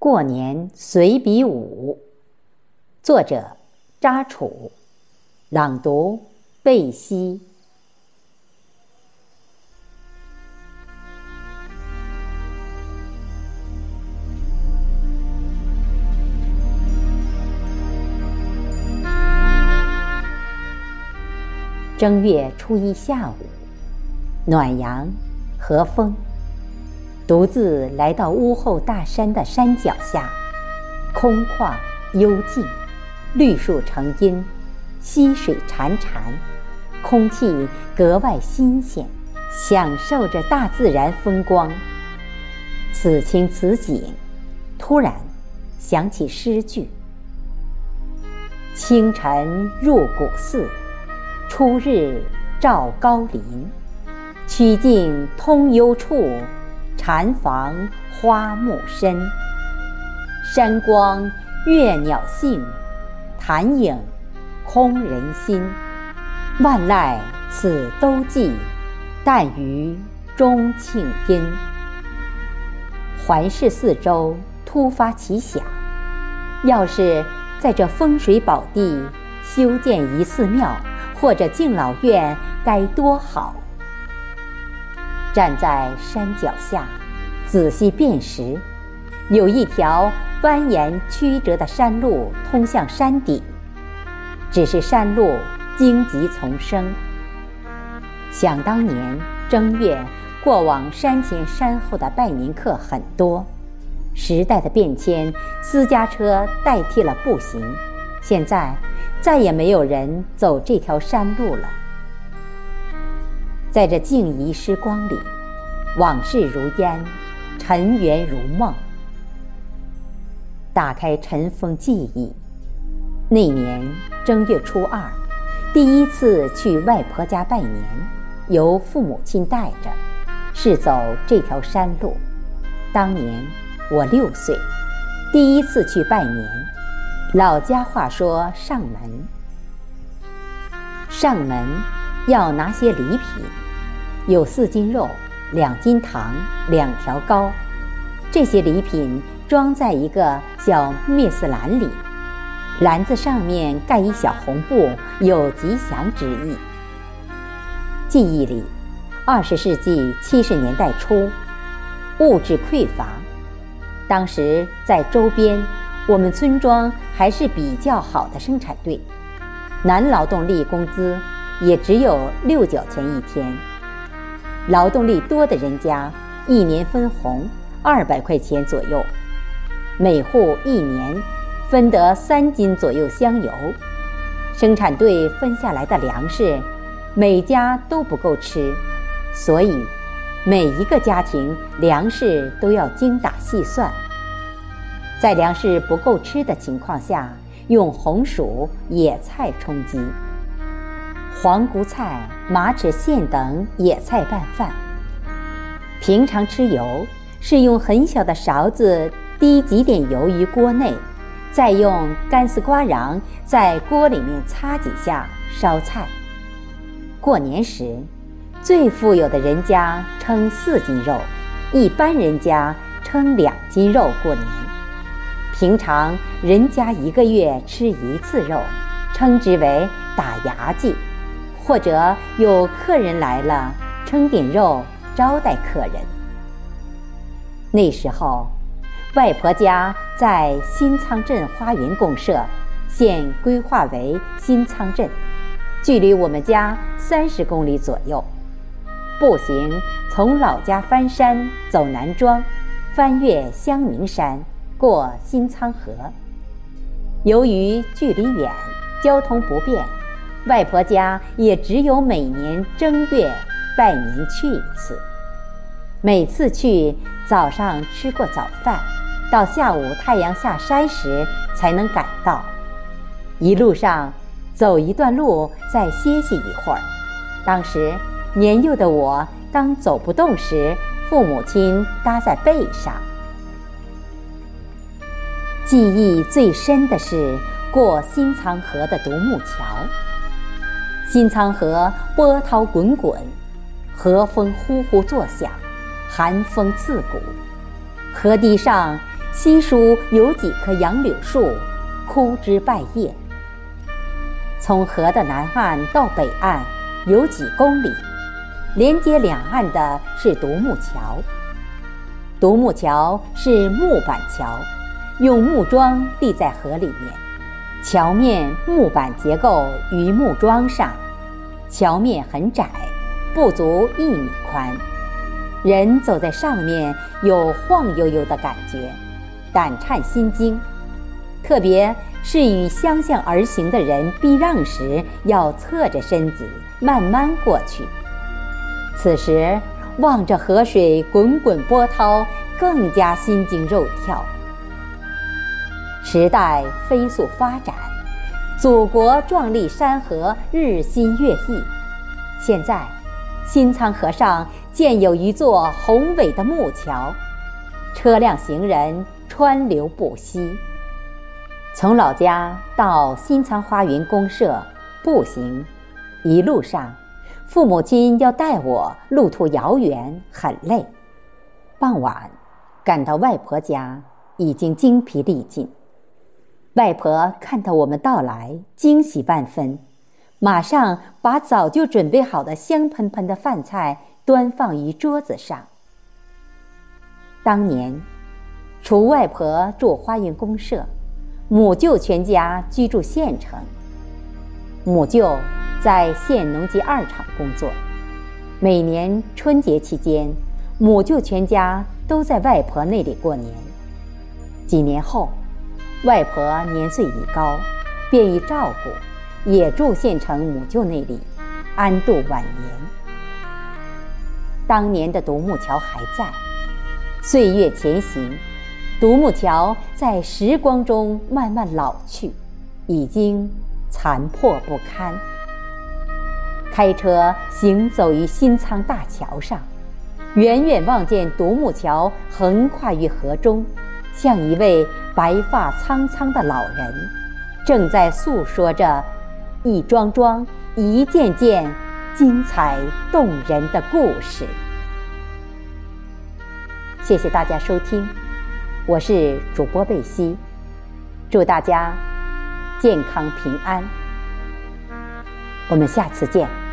过年随笔五，作者扎楚，朗读贝西。正月初一下午，暖阳和风。独自来到屋后大山的山脚下，空旷幽静，绿树成荫，溪水潺潺，空气格外新鲜，享受着大自然风光。此情此景，突然想起诗句：“清晨入古寺，初日照高林，曲径通幽处。”禅房花木深，山光悦鸟性，潭影空人心。万籁此都寂，但余钟磬音。环视四周，突发奇想：要是在这风水宝地修建一寺庙或者敬老院，该多好！站在山脚下，仔细辨识，有一条蜿蜒曲折的山路通向山顶。只是山路荆棘丛生。想当年正月过往山前山后的拜年客很多，时代的变迁，私家车代替了步行，现在再也没有人走这条山路了。在这静怡时光里，往事如烟，尘缘如梦。打开尘封记忆，那年正月初二，第一次去外婆家拜年，由父母亲带着，是走这条山路。当年我六岁，第一次去拜年，老家话说上门。上门要拿些礼品。有四斤肉，两斤糖，两条糕，这些礼品装在一个小篾丝篮里，篮子上面盖一小红布，有吉祥之意。记忆里，二十世纪七十年代初，物质匮乏，当时在周边，我们村庄还是比较好的生产队，男劳动力工资也只有六角钱一天。劳动力多的人家，一年分红二百块钱左右，每户一年分得三斤左右香油。生产队分下来的粮食，每家都不够吃，所以每一个家庭粮食都要精打细算。在粮食不够吃的情况下，用红薯、野菜充饥。黄菇菜、马齿苋等野菜拌饭。平常吃油是用很小的勺子滴几点油于锅内，再用干丝瓜瓤在锅里面擦几下烧菜。过年时，最富有的人家称四斤肉，一般人家称两斤肉过年。平常人家一个月吃一次肉，称之为打牙祭。或者有客人来了，称点肉招待客人。那时候，外婆家在新仓镇花园公社，现规划为新仓镇，距离我们家三十公里左右。步行从老家翻山走南庄，翻越香明山，过新仓河。由于距离远，交通不便。外婆家也只有每年正月拜年去一次，每次去早上吃过早饭，到下午太阳下山时才能赶到。一路上走一段路，再歇息一会儿。当时年幼的我刚走不动时，父母亲搭在背上。记忆最深的是过新仓河的独木桥。新仓河波涛滚滚，河风呼呼作响，寒风刺骨。河堤上稀疏有几棵杨柳树，枯枝败叶。从河的南岸到北岸有几公里，连接两岸的是独木桥。独木桥是木板桥，用木桩立在河里面，桥面木板结构于木桩上，桥面很窄，不足一米宽，人走在上面有晃悠悠的感觉，胆颤心惊，特别是与相向而行的人避让时，要侧着身子慢慢过去。此时。望着河水滚滚波涛，更加心惊肉跳。时代飞速发展，祖国壮丽山河日新月异。现在，新仓河上建有一座宏伟的木桥，车辆行人川流不息。从老家到新仓花园公社步行，一路上。父母亲要带我，路途遥远，很累。傍晚，赶到外婆家，已经精疲力尽。外婆看到我们到来，惊喜万分，马上把早就准备好的香喷喷的饭菜端放于桌子上。当年，除外婆住花园公社，母舅全家居住县城。母舅。在县农机二厂工作，每年春节期间，母舅全家都在外婆那里过年。几年后，外婆年岁已高，便于照顾，也住县城母舅那里，安度晚年。当年的独木桥还在，岁月前行，独木桥在时光中慢慢老去，已经残破不堪。开车行走于新仓大桥上，远远望见独木桥横跨于河中，像一位白发苍苍的老人，正在诉说着一桩桩、一件件精彩动人的故事。谢谢大家收听，我是主播贝西，祝大家健康平安，我们下次见。